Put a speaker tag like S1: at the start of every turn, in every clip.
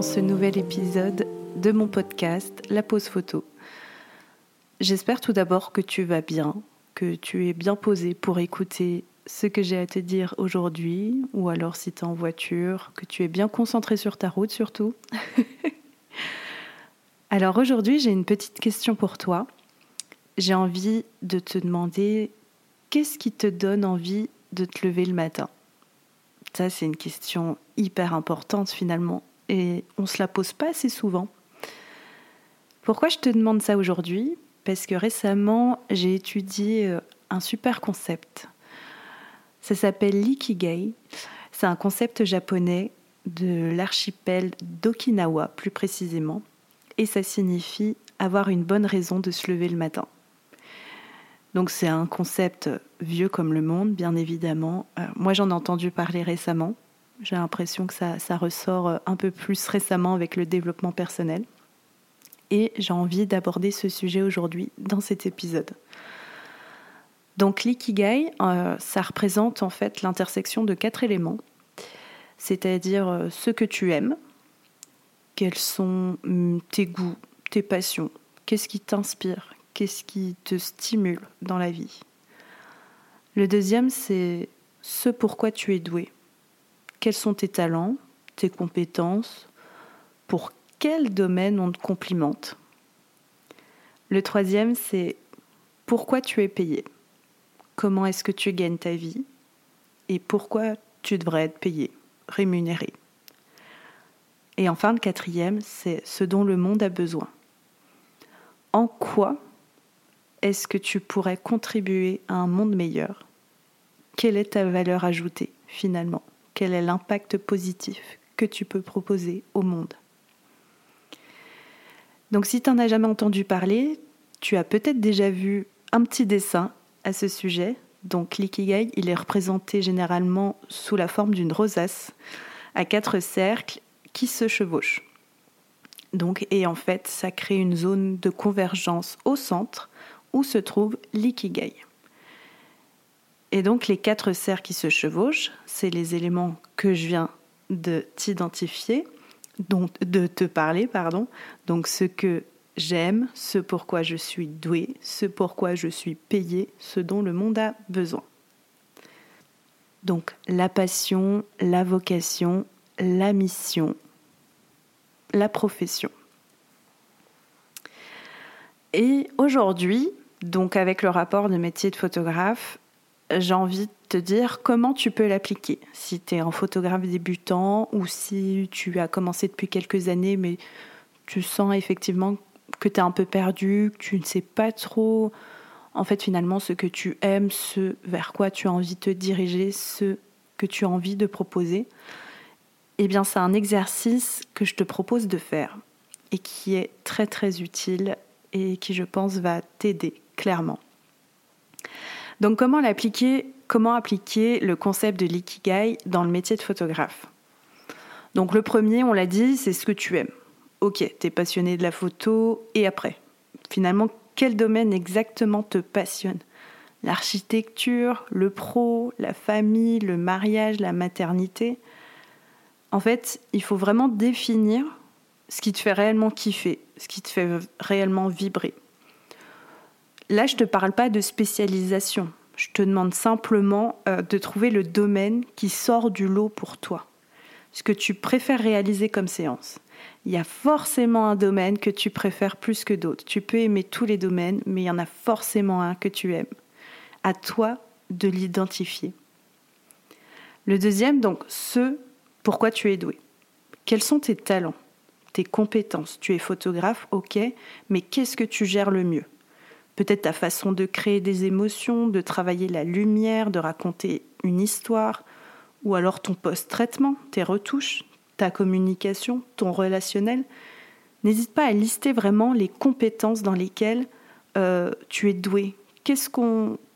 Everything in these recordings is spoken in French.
S1: dans ce nouvel épisode de mon podcast La pause photo. J'espère tout d'abord que tu vas bien, que tu es bien posé pour écouter ce que j'ai à te dire aujourd'hui, ou alors si tu es en voiture, que tu es bien concentré sur ta route surtout. alors aujourd'hui, j'ai une petite question pour toi. J'ai envie de te demander qu'est-ce qui te donne envie de te lever le matin? Ça, c'est une question hyper importante finalement, et on ne se la pose pas assez souvent. Pourquoi je te demande ça aujourd'hui? Parce que récemment, j'ai étudié euh, un super concept. Ça s'appelle l'ikigai. C'est un concept japonais de l'archipel d'Okinawa, plus précisément. Et ça signifie avoir une bonne raison de se lever le matin. Donc c'est un concept vieux comme le monde, bien évidemment. Euh, moi j'en ai entendu parler récemment. J'ai l'impression que ça, ressort un peu plus récemment avec le développement personnel. Et j'ai envie d'aborder ce sujet aujourd'hui dans cet épisode. Donc l'ikigai, euh, ça représente en fait l'intersection de quatre éléments, c'est-à-dire euh, ce que tu aimes, quels sont hum, tes goûts, tes passions, qu'est-ce qui t'inspire, qu'est-ce qui te stimule dans la vie. Le deuxième, c'est ce pourquoi tu es doué. Quels sont tes talents, tes compétences, pour quel domaine on te complimente? Le troisième, c'est pourquoi tu es payé? Comment est-ce que tu gagnes ta vie? Et pourquoi tu devrais être payé, rémunéré? Et enfin, le quatrième, c'est ce dont le monde a besoin. En quoi est-ce que tu pourrais contribuer à un monde meilleur? Quelle est ta valeur ajoutée finalement? Quel est l'impact positif que tu peux proposer au monde Donc si tu n'en as jamais entendu parler, tu as peut-être déjà vu un petit dessin à ce sujet. Donc l'ikigai, il est représenté généralement sous la forme d'une rosace à quatre cercles qui se chevauchent. Donc, et en fait, ça crée une zone de convergence au centre où se trouve l'ikigai. Et donc les quatre cercles qui se chevauchent, c'est les éléments que je viens de t'identifier, de te parler, pardon. Donc ce que j'aime, ce pourquoi je suis doué, ce pourquoi je suis payé, ce dont le monde a besoin. Donc la passion, la vocation, la mission, la profession. Et aujourd'hui, donc avec le rapport de métier de photographe, j'ai envie de te dire comment tu peux l'appliquer? Si tu es un photographe débutant ou si tu as commencé depuis quelques années mais tu sens effectivement que tu es un peu perdu, que tu ne sais pas trop en fait finalement ce que tu aimes, ce vers quoi tu as envie de te diriger, ce que tu as envie de proposer. Eh bien, c'est un exercice que je te propose de faire et qui est très très utile et qui je pense va t'aider clairement. Donc comment l'appliquer Comment appliquer le concept de l'ikigai dans le métier de photographe? Donc le premier, on l'a dit, c'est ce que tu aimes. Ok, tu es passionné de la photo et après? Finalement, quel domaine exactement te passionne? L'architecture, le pro, la famille, le mariage, la maternité? En fait, il faut vraiment définir ce qui te fait réellement kiffer, ce qui te fait réellement vibrer. Là, je ne te parle pas de spécialisation. Je te demande simplement euh, de trouver le domaine qui sort du lot pour toi. Ce que tu préfères réaliser comme séance. Il y a forcément un domaine que tu préfères plus que d'autres. Tu peux aimer tous les domaines, mais il y en a forcément un que tu aimes. À toi de l'identifier. Le deuxième, donc, ce pourquoi tu es doué. Quels sont tes talents, tes compétences? Tu es photographe, ok, mais qu'est-ce que tu gères le mieux? Peut-être ta façon de créer des émotions, de travailler la lumière, de raconter une histoire, ou alors ton post-traitement, tes retouches, ta communication, ton relationnel. N'hésite pas à lister vraiment les compétences dans lesquelles euh, tu es doué.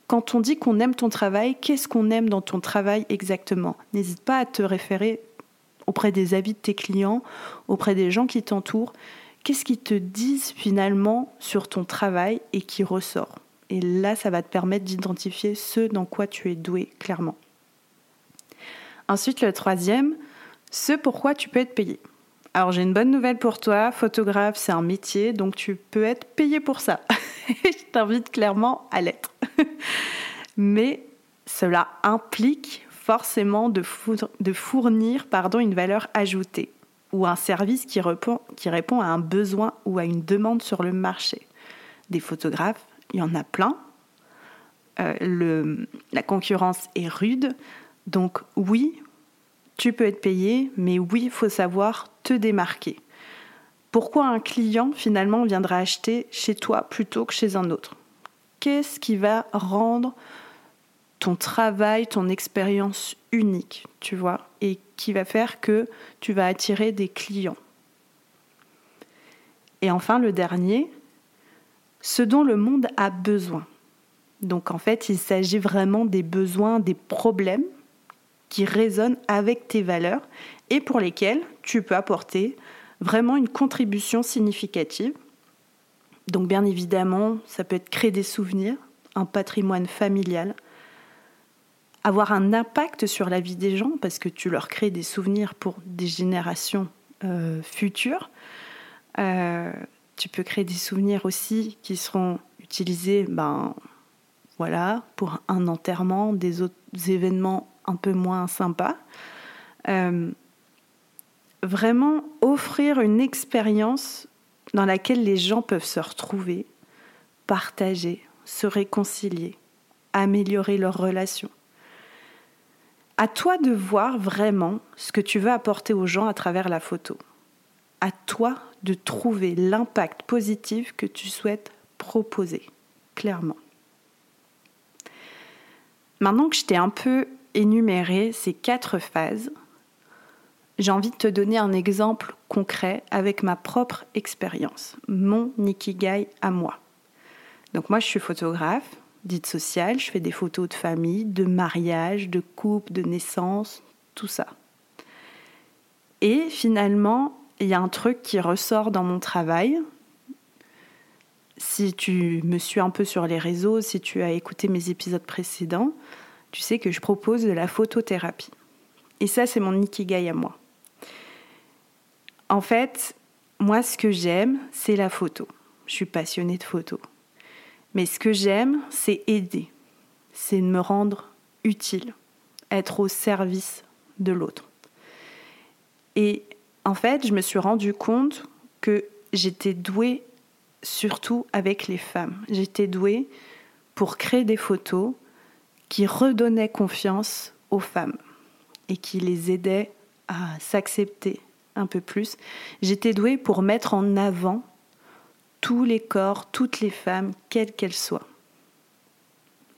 S1: Quand on dit qu'on aime ton travail, qu'est-ce qu'on aime dans ton travail exactement? N'hésite pas à te référer auprès des avis de tes clients, auprès des gens qui t'entourent qu'est-ce qu'ils te disent finalement sur ton travail et qui ressort? Et là, ça va te permettre d'identifier ce dans quoi tu es doué clairement. Ensuite, le troisième, Ce pourquoi tu peux être payé. Alors j'ai une bonne nouvelle pour toi, photographe c'est un métier, donc tu peux être payé pour ça. Je t'invite clairement à l'être. Mais cela implique forcément de, fournir pardon, une valeur ajoutée ou un service qui répond, qui répond à un besoin ou à une demande sur le marché. Des photographes, il y en a plein. Euh, le, la concurrence est rude. Donc oui, tu peux être payé, mais oui, il faut savoir te démarquer. Pourquoi un client finalement viendra acheter chez toi plutôt que chez un autre? Qu'est-ce qui va rendre ton travail, ton expérience unique, tu vois, et qui va faire que tu vas attirer des clients. Et enfin, le dernier, ce dont le monde a besoin. Donc en fait, il s'agit vraiment des besoins, des problèmes qui résonnent avec tes valeurs et pour lesquels tu peux apporter vraiment une contribution significative. Donc bien évidemment, ça peut être créer des souvenirs, un patrimoine familial, avoir un impact sur la vie des gens parce que tu leur crées des souvenirs pour des générations euh, futures. Euh, tu peux créer des souvenirs aussi qui seront utilisés ben, voilà, pour un enterrement, des autres événements un peu moins sympas. Euh, vraiment offrir une expérience dans laquelle les gens peuvent se retrouver, partager, se réconcilier, améliorer leurs relations. À toi de voir vraiment ce que tu veux apporter aux gens à travers la photo. À toi de trouver l'impact positif que tu souhaites proposer, clairement. Maintenant que je t'ai un peu énuméré ces quatre phases, j'ai envie de te donner un exemple concret avec ma propre expérience, mon Nikigai à moi. Donc moi je suis photographe, dite sociale. Je fais des photos de famille, de mariage, de couple, de naissance, tout ça. Et finalement, il y a un truc qui ressort dans mon travail. Si tu me suis un peu sur les réseaux, si tu as écouté mes épisodes précédents, tu sais que je propose de la photothérapie. Et ça, c'est mon ikigai à moi. En fait, moi, ce que j'aime, c'est la photo. Je suis passionnée de photo. Mais ce que j'aime, c'est aider, c'est me rendre utile, être au service de l'autre. Et en fait, je me suis rendu compte que j'étais douée surtout avec les femmes. J'étais douée pour créer des photos qui redonnaient confiance aux femmes et qui les aidaient à s'accepter un peu plus. J'étais douée pour mettre en avant tous les corps, toutes les femmes, quelles qu'elles soient.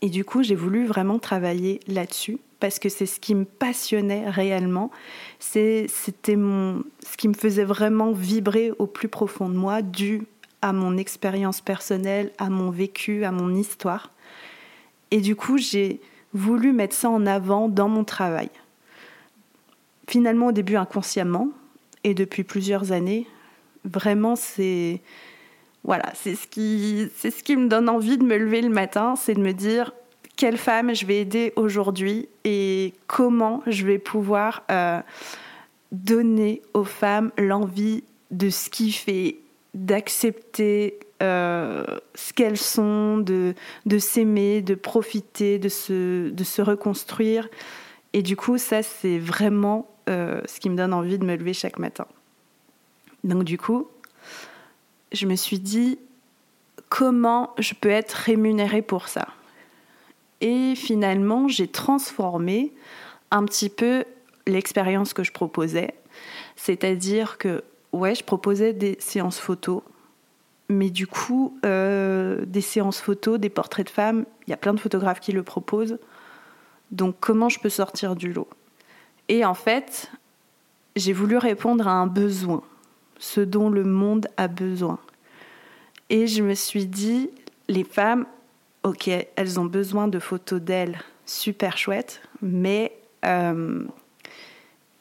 S1: Et du coup, j'ai voulu vraiment travailler là-dessus parce que c'est ce qui me passionnait réellement. C'était ce qui me faisait vraiment vibrer au plus profond de moi, dû à mon expérience personnelle, à mon vécu, à mon histoire. Et du coup, j'ai voulu mettre ça en avant dans mon travail. Finalement, au début inconsciemment, et depuis plusieurs années, vraiment, c'est voilà, c'est ce, qui, c'est ce qui me donne envie de me lever le matin, c'est de me dire quelle femme je vais aider aujourd'hui et comment je vais pouvoir euh, donner aux femmes l'envie de ce fait, d'accepter euh, ce qu'elles sont, de, de s'aimer, de profiter, de se, de se reconstruire. Et du coup, ça, c'est vraiment euh, ce qui me donne envie de me lever chaque matin. Donc du coup, je me suis dit comment je peux être rémunérée pour ça? Et finalement, j'ai transformé un petit peu l'expérience que je proposais. C'est-à-dire que, ouais, je proposais des séances photos, mais du coup, euh, des séances photos, des portraits de femmes, il y a plein de photographes qui le proposent. Donc, comment je peux sortir du lot? Et en fait, j'ai voulu répondre à un besoin ce dont le monde a besoin. Et je me suis dit, les femmes, ok, elles ont besoin de photos d'elles super chouettes, mais euh,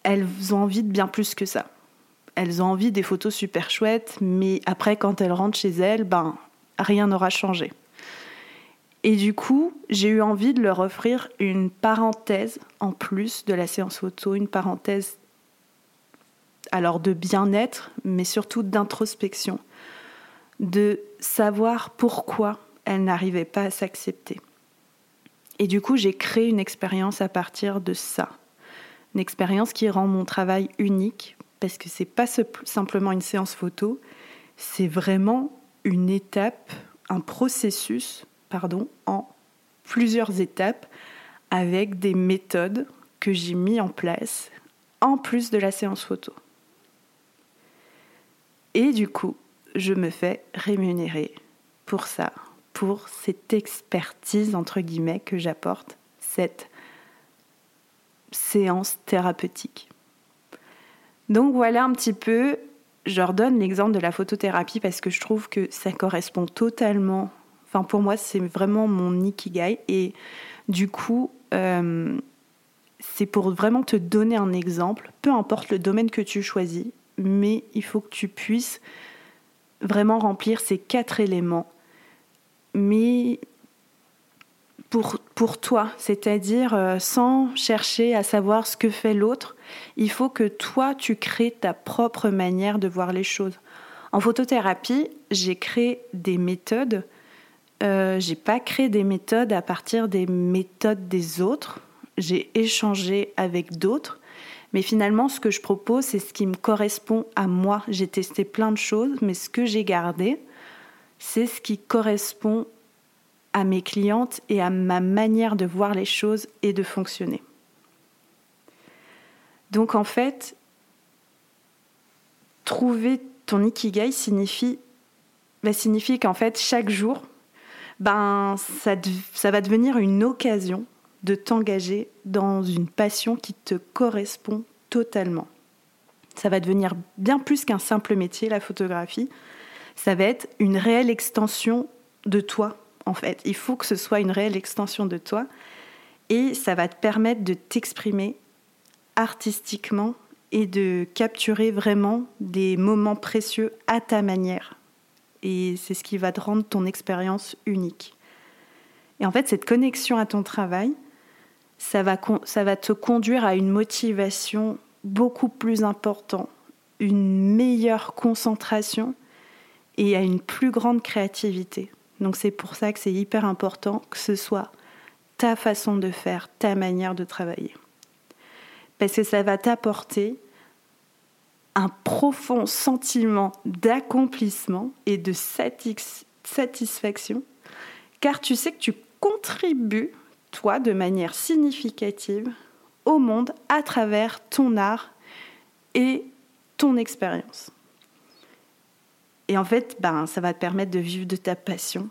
S1: elles ont envie de bien plus que ça. Elles ont envie des photos super chouettes, mais après, quand elles rentrent chez elles, ben, rien n'aura changé. Et du coup, j'ai eu envie de leur offrir une parenthèse en plus de la séance photo, une parenthèse alors de bien-être, mais surtout d'introspection, de savoir pourquoi elle n'arrivait pas à s'accepter. Et du coup, j'ai créé une expérience à partir de ça. Une expérience qui rend mon travail unique, parce que c'est pas simplement une séance photo, c'est vraiment une étape, un processus, pardon, en plusieurs étapes avec des méthodes que j'ai mis en place en plus de la séance photo. Et du coup, je me fais rémunérer pour ça, pour cette expertise, entre guillemets, que j'apporte, cette séance thérapeutique. Donc voilà un petit peu, je redonne l'exemple de la photothérapie parce que je trouve que ça correspond totalement, enfin pour moi c'est vraiment mon ikigai et du coup euh, c'est pour vraiment te donner un exemple, peu importe le domaine que tu choisis, mais il faut que tu puisses vraiment remplir ces quatre éléments, mais pour, pour toi, c'est-à-dire euh, sans chercher à savoir ce que fait l'autre, il faut que toi, tu crées ta propre manière de voir les choses. En photothérapie, j'ai créé des méthodes. Euh, j'ai pas créé des méthodes à partir des méthodes des autres. J'ai échangé avec d'autres mais finalement, ce que je propose, c'est ce qui me correspond à moi. J'ai testé plein de choses, mais ce que j'ai gardé, c'est ce qui correspond à mes clientes et à ma manière de voir les choses et de fonctionner. Donc en fait, trouver ton ikigai signifie, bah, qu'en fait chaque jour, ben ça va devenir une occasion de t'engager dans une passion qui te correspond totalement. Ça va devenir bien plus qu'un simple métier, la photographie. Ça va être une réelle extension de toi, en fait. Il faut que ce soit une réelle extension de toi. Et ça va te permettre de t'exprimer artistiquement et de capturer vraiment des moments précieux à ta manière. Et c'est ce qui va te rendre ton expérience unique. Et en fait, cette connexion à ton travail, ça va, ça va te conduire à une motivation beaucoup plus importante, une meilleure concentration et à une plus grande créativité. Donc c'est pour ça que c'est hyper important que ce soit ta façon de faire, ta manière de travailler. Parce que ça va t'apporter un profond sentiment d'accomplissement et de satisfaction, car tu sais que tu contribues toi de manière significative au monde à travers ton art et ton expérience. Et en fait, ben, ça va te permettre de vivre de ta passion.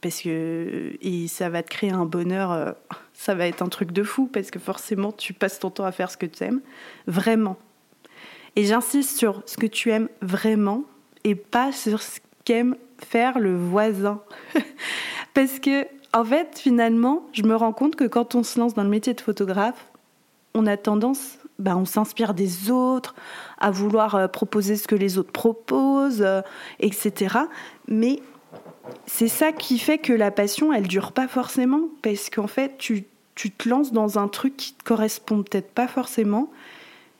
S1: Parce que et ça va te créer un bonheur, euh, ça va être un truc de fou, parce que forcément, tu passes ton temps à faire ce que tu aimes, vraiment. Et j'insiste sur ce que tu aimes vraiment, et pas sur ce qu'aime faire le voisin. parce que en fait, finalement, je me rends compte que quand on se lance dans le métier de photographe, on a tendance, ben, on s'inspire des autres, à vouloir euh, proposer ce que les autres proposent, euh, etc. Mais c'est ça qui fait que la passion, elle dure pas forcément, parce qu'en fait, tu, te lances dans un truc qui te correspond peut-être pas forcément,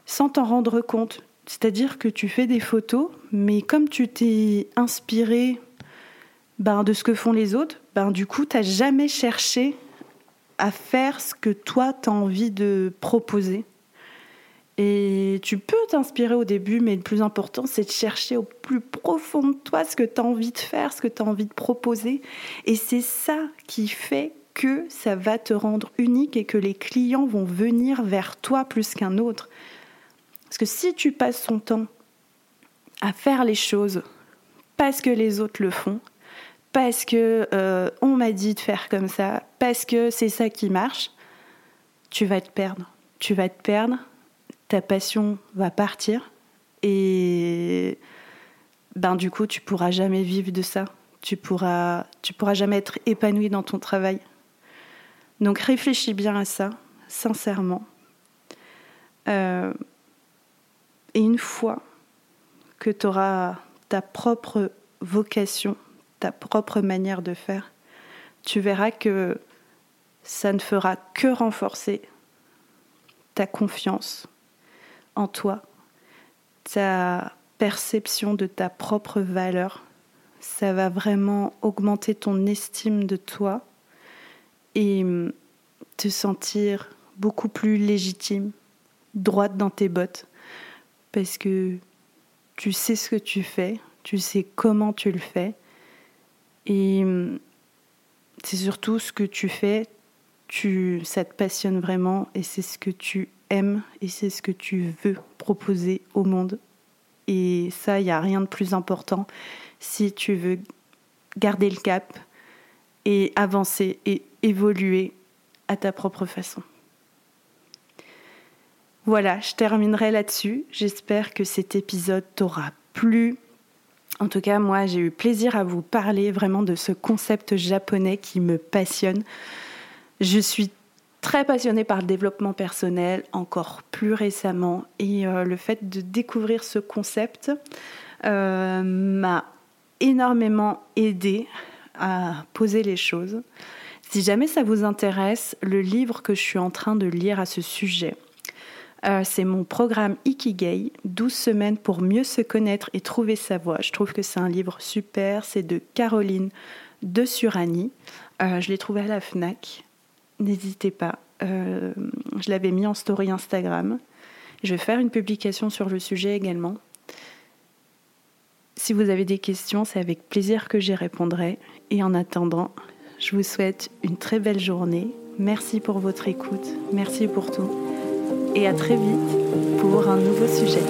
S1: sans t'en rendre compte. C'est-à-dire que tu fais des photos, mais comme tu t'es inspiré ben, de ce que font les autres, ben, du coup, tu n'as jamais cherché à faire ce que toi, tu as envie de proposer. Et tu peux t'inspirer au début, mais le plus important, c'est de chercher au plus profond de toi ce que tu as envie de faire, ce que tu as envie de proposer. Et c'est ça qui fait que ça va te rendre unique et que les clients vont venir vers toi plus qu'un autre. Parce que si tu passes ton temps à faire les choses parce que les autres le font, parce que euh, on m'a dit de faire comme ça, parce que c'est ça qui marche, tu vas te perdre. Tu vas te perdre, ta passion va partir et ben du coup tu pourras jamais vivre de ça. Tu pourras tu pourras jamais être épanoui dans ton travail. Donc réfléchis bien à ça, sincèrement. Euh, et une fois que tu auras ta propre vocation ta propre manière de faire, tu verras que ça ne fera que renforcer ta confiance en toi, ta perception de ta propre valeur. Ça va vraiment augmenter ton estime de toi et te sentir beaucoup plus légitime, droite dans tes bottes, parce que tu sais ce que tu fais, tu sais comment tu le fais, et hum, c'est surtout ce que tu fais, tu, ça te passionne vraiment, et c'est ce que tu aimes, et c'est ce que tu veux proposer au monde. Et ça, il n'y a rien de plus important si tu veux garder le cap et avancer et évoluer à ta propre façon. Voilà, je terminerai là-dessus. J'espère que cet épisode t'aura plu. En tout cas, moi, j'ai eu plaisir à vous parler vraiment de ce concept japonais qui me passionne. Je suis très passionnée par le développement personnel, encore plus récemment, et euh, le fait de découvrir ce concept euh, m'a énormément aidé à poser les choses. Si jamais ça vous intéresse, le livre que je suis en train de lire à ce sujet, euh, c'est mon programme Ikigai, 12 semaines pour mieux se connaître et trouver sa voie. Je trouve que c'est un livre super, c'est de Caroline de Surani. Euh, je l'ai trouvé à la FNAC, n'hésitez pas. Euh, je l'avais mis en story Instagram. Je vais faire une publication sur le sujet également. Si vous avez des questions, c'est avec plaisir que j'y répondrai. Et en attendant, je vous souhaite une très belle journée. Merci pour votre écoute. Merci pour tout et à très vite pour un nouveau sujet.